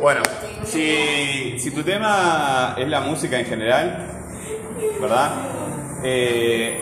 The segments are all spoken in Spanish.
Bueno, si, si tu tema es la música en general, ¿verdad? Eh,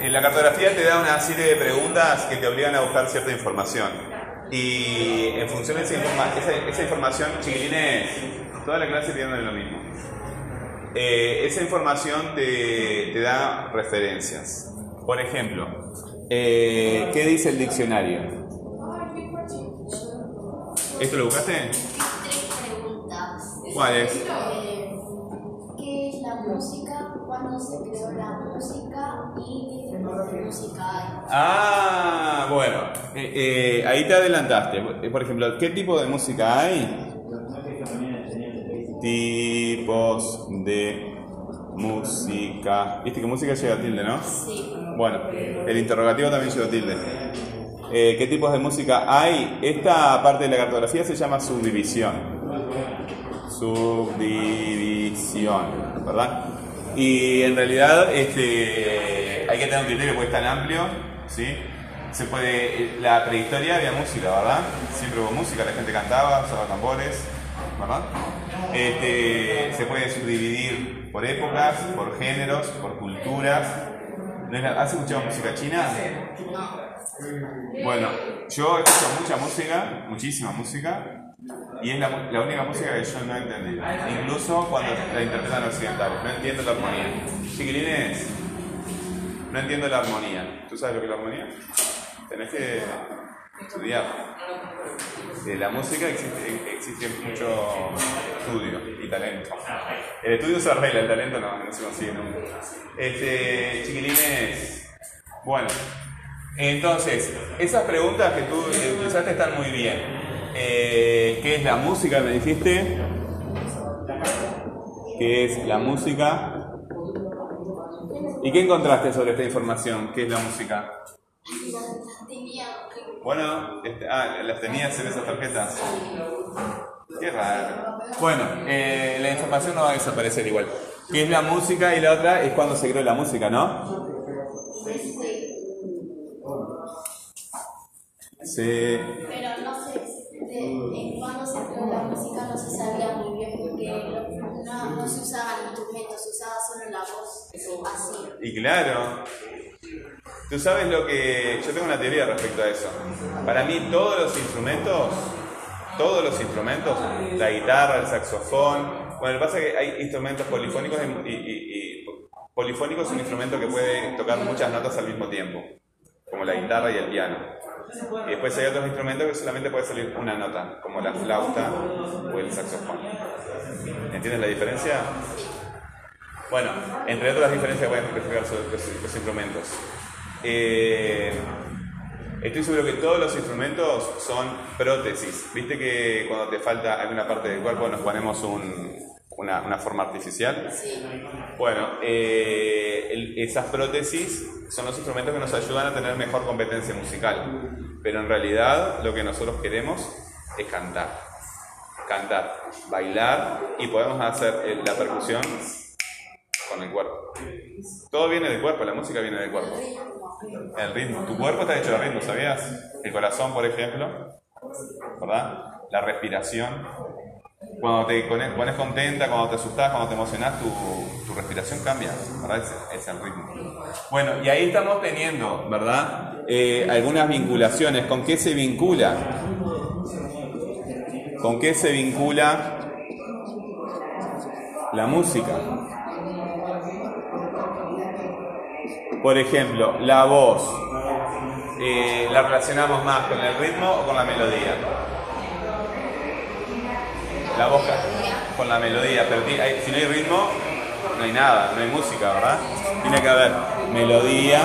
en la cartografía te da una serie de preguntas que te obligan a buscar cierta información. Y en función de esa, informa- esa- esa información, chiquilines, toda la clase tiene lo mismo. Eh, esa información te, da referencias. Por ejemplo, eh, ¿qué dice el diccionario? ¿Esto lo buscaste? Preguntas. ¿Cuáles? Eh, ¿Qué es la música? ¿Cuándo se creó la música? ¿Y qué tipo de música hay? Ah, bueno, eh, eh, ahí te adelantaste. Por ejemplo, ¿qué tipo de música hay? Tipos de música. ¿Viste que música lleva tilde, no? Sí. Bueno, el interrogativo también lleva tilde. Eh, ¿Qué tipos de música hay? Esta parte de la cartografía se llama subdivisión. Subdivisión, ¿verdad? Y en realidad este, hay que tener un criterio porque es tan amplio, ¿sí? Se puede, la prehistoria había música, ¿verdad? Siempre hubo música, la gente cantaba, usaba tambores, ¿verdad? Este, se puede subdividir por épocas, por géneros, por culturas. ¿No es la- ¿Has escuchado música china? Bueno, yo escucho mucha música, muchísima música, y es la, la única música que yo no he entendido. Incluso cuando la interpretan occidentales. No entiendo la armonía. Chiquilines, no entiendo la armonía. ¿Tú sabes lo que es la armonía? Tenés que estudiar. De la música existe, existe mucho estudio y talento. El estudio se arregla, el talento no, no se consigue nunca. Este, chiquilines, bueno, entonces, esas preguntas que tú eh, utilizaste están muy bien. Eh, ¿Qué es la música? Me dijiste. ¿Qué es la música? ¿Y qué encontraste sobre esta información? ¿Qué es la música? Bueno, este- ah, las tenías en esas tarjetas. Qué raro. Bueno, eh, la información no va a desaparecer igual. ¿Qué es la música? Y la otra es cuando se creó la música, ¿no? Sí. Pero no de, en cuándo se creó la música no se sabía muy bien porque no, no se usaban instrumentos, se usaba solo la voz, así. Y claro, tú sabes lo que... Yo tengo una teoría respecto a eso. Para mí todos los instrumentos, todos los instrumentos, la guitarra, el saxofón, bueno, lo que pasa es que hay instrumentos polifónicos y, y- y- y polifónico es un instrumento que puede tocar muchas notas al mismo tiempo, como la guitarra y el piano. Y después hay otros instrumentos que solamente puede salir una nota, como la flauta o el saxofón. ¿Entiendes la diferencia? Bueno, entre otras diferencias a explicar sobre los, los instrumentos. Eh, estoy seguro que todos los instrumentos son prótesis. ¿Viste que cuando te falta alguna parte del cuerpo nos ponemos un- una, una forma artificial? Sí. Bueno, eh, el- esas prótesis son los instrumentos que nos ayudan a tener mejor competencia musical. Pero en realidad lo que nosotros queremos es cantar. Cantar, bailar y podemos hacer la percusión con el cuerpo. Todo viene del cuerpo, la música viene del cuerpo. El ritmo. Tu cuerpo está hecho de ritmo, ¿sabías? El corazón, por ejemplo, ¿verdad? La respiración. Cuando te pone- pones contenta, cuando te asustas, cuando te emocionas, tu, tu respiración cambia, ¿verdad? Es, es el ritmo. Bueno, y ahí estamos teniendo, ¿verdad? Eh, algunas vinculaciones. ¿Con qué se vincula? ¿Con qué se vincula la música? Por ejemplo, la voz. eh, ¿La relacionamos más con el ritmo o con la melodía? La voz ca- con la melodía, pero si no hay ritmo, no hay nada, no hay música, ¿verdad? Tiene que haber melodía,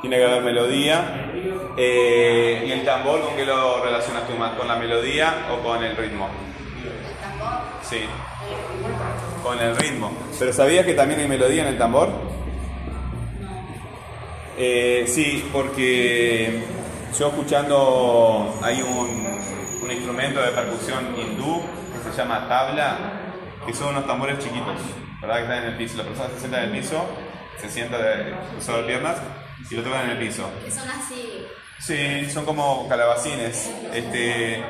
tiene que haber melodía. eh, ¿Y el tambor con qué lo relacionas tú más? ¿Con la melodía o con el ritmo? El tambor, Sí, con el ritmo. ¿Pero sabías que también hay melodía en el tambor? Eh, sí, porque yo escuchando, hay un instrumento de percusión hindú que se llama tabla, que son unos tambores chiquitos, ¿verdad? Que están en el piso. La persona se sienta en el piso, se sienta de, de piernas y lo tocan en el piso. que son así. Sí, son como calabacines. Este,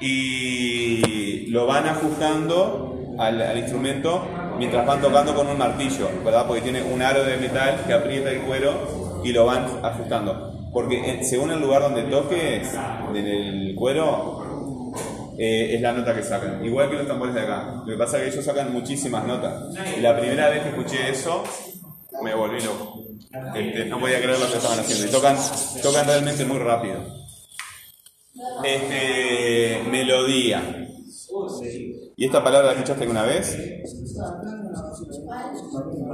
y lo van ajustando al, al instrumento mientras van tocando con un martillo, ¿verdad? Porque tiene un aro de metal que aprieta el cuero y lo van ajustando. Porque según el lugar donde toques, en el cuero, eh, es la nota que sacan. Igual que los tambores de acá. Lo que pasa es que ellos sacan muchísimas notas. Y la primera vez que escuché eso, me volví loco. Este, no podía creer lo que estaban haciendo. Y tocan, tocan realmente muy rápido. Este, melodía. ¿Y esta palabra la escuchaste alguna vez?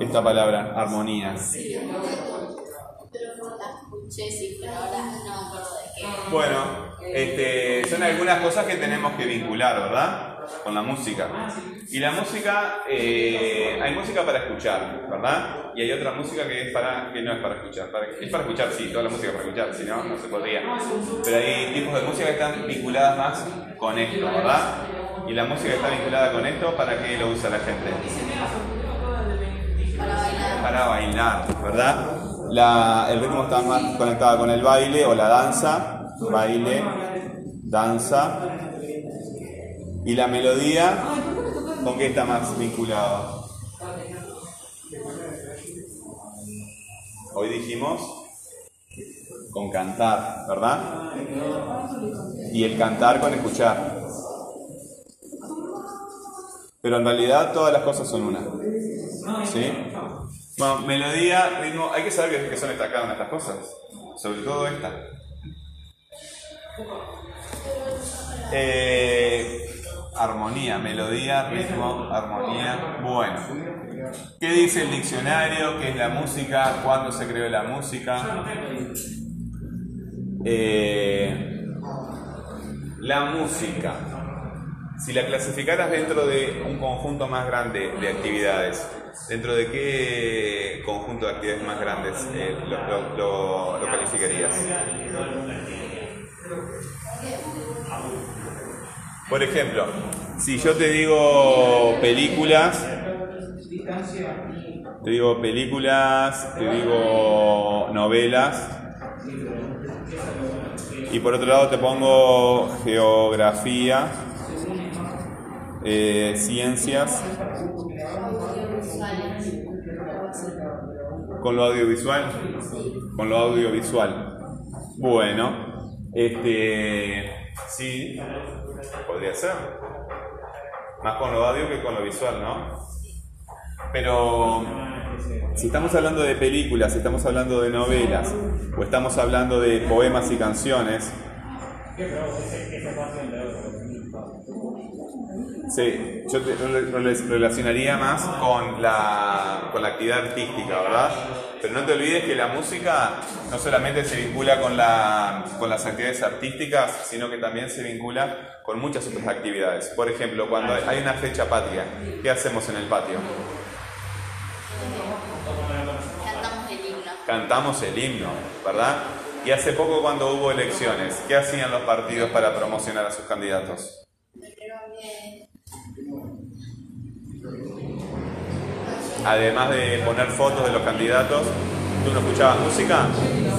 Esta palabra, armonía. Bueno, este, son algunas cosas que tenemos que vincular, ¿verdad? Con la música. Y la música, eh, hay música para escuchar, ¿verdad? Y hay otra música que, es para, que no es para escuchar. es para escuchar, sí, toda la música es para escuchar, si no, no se podría. Pero hay tipos de música que están vinculadas más con esto, ¿verdad? Y la música está vinculada con esto, ¿para qué lo usa la gente? Para bailar. ¿verdad? El ritmo está más conectado con el baile o la danza, baile, danza. Y la melodía, ¿con qué está más vinculado? Hoy dijimos con cantar, ¿verdad? Y el cantar con escuchar. Pero en realidad todas las cosas son una. ¿Sí? Bueno, melodía, ritmo, hay que saber qué son estas, estas cosas. Sobre todo esta. Eh, armonía, melodía, ritmo, armonía. Bueno, ¿qué dice el diccionario? ¿Qué es la música? ¿Cuándo se creó la música? Eh, la música. Si la clasificaras dentro de un conjunto más grande de actividades, ¿dentro de qué conjunto de actividades más grandes eh, lo, calificarías? Por ejemplo, si yo te digo películas, te digo películas, te digo novelas, y por otro lado te pongo geografía, eh, ciencias, con lo audiovisual, con lo audiovisual. Bueno, este, sí, podría ser. Más con lo audio que con lo visual, ¿no? Pero si estamos hablando de películas, si estamos hablando de novelas, o estamos hablando de poemas y canciones, Sí, yo te rela- relacionaría más con la, con la actividad artística, ¿verdad? Pero no te olvides que la música no solamente se vincula con, la, con las actividades artísticas, sino que también se vincula con muchas otras actividades. Por ejemplo, cuando hay una fecha patria, ¿qué hacemos en el patio? Cantamos el himno. Cantamos el himno, ¿verdad? Y hace poco cuando hubo elecciones, ¿qué hacían los partidos para promocionar a sus candidatos? Que Además de poner fotos de los candidatos, ¿tú no escuchabas música?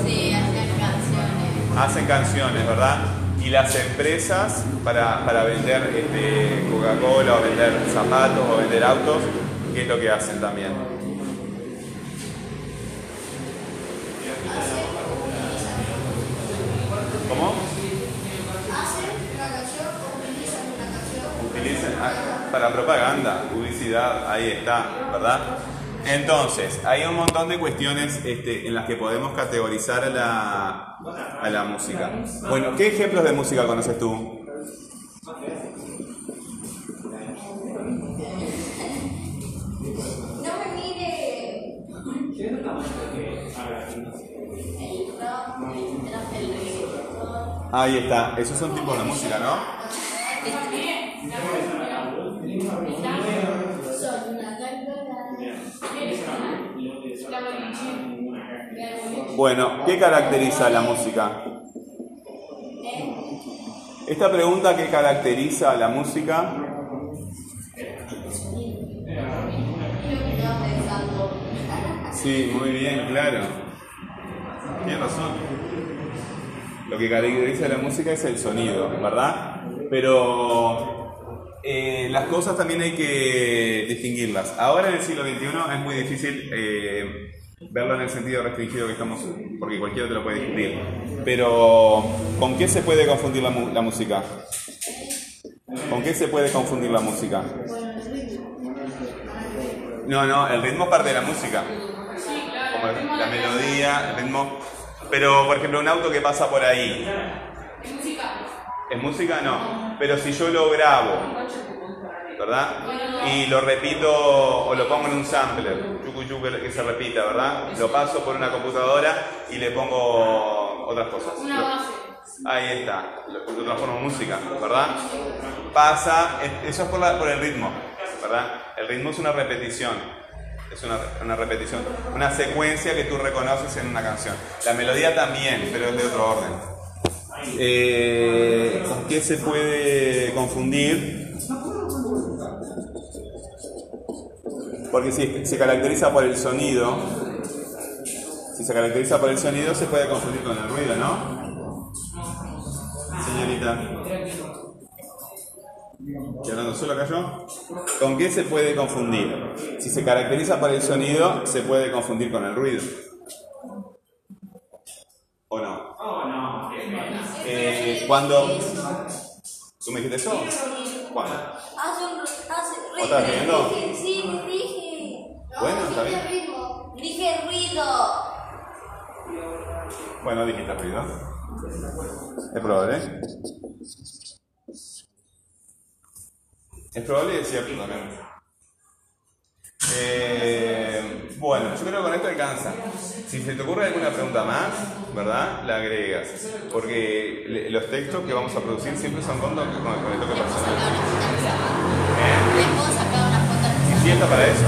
sí, hacían canciones. hacen canciones, ¿verdad? Y las empresas para, para vender este, Coca-Cola o vender zapatos o vender autos, ¿qué es lo que hacen también? ¿Cómo? Para propaganda, publicidad, ahí está, ¿verdad? Entonces, hay un montón de cuestiones este, en las que podemos categorizar a la, a la música. Bueno, ¿qué ejemplos de música conoces tú? No me mire. El rock, el trap, el reggaetón. Ahí está, esos son tipos de música, ¿no? Son una Bueno, ¿qué caracteriza la música? Esta pregunta, ¿qué caracteriza a la música? Sí, muy bien, claro. Tienes razón. Lo que caracteriza la música es el sonido, ¿verdad? Pero eh, las cosas también hay que distinguirlas. Ahora en el siglo XXI es muy difícil eh, verlo en el sentido restringido que estamos, porque cualquiera te lo puede discutir. Pero, ¿con qué se puede confundir la, la música? ¿Con qué se puede confundir la música? No, no, el ritmo parte de la música. Como la melodía, el ritmo. Pero, por ejemplo, un auto que pasa por ahí. ¿Es música? No. Pero si yo lo grabo, ¿verdad? Y lo repito o lo pongo en un sampler, que se repita, ¿verdad? Lo paso por una computadora y le pongo otras cosas. Lo- Ahí está, lo, transformo en música, ¿verdad? Pasa, es- eso es por, la- por el ritmo, ¿verdad? El ritmo es una repetición, es una, una repetición, una secuencia que tú reconoces en una canción. La melodía también, pero es de otro orden. Eh, ¿Con qué se puede confundir? Porque si se caracteriza por el sonido, si se caracteriza por el sonido se puede confundir con el ruido, ¿no? Señorita. ¿Estoy hablando solo acá yo? ¿Con qué se puede confundir? Si se caracteriza por el sonido, se puede confundir con el ruido. ¿O no? Eh, cuando... ¿Tú me dijiste eso? ¿Cuándo? ¿O estás riendo? Dije, sí, dije. Bueno, está bien. Dije ritmo. Dije ruido. Bueno, dijiste ruido. Es probable. Es probable y es cierto también. Eh, bueno, yo creo que con esto alcanza. Si se te ocurre alguna pregunta más, ¿verdad? La agregas. Porque los textos que vamos a producir siempre son con, toque- con, el toque personal. ¿Eh? ¿Y si está para eso?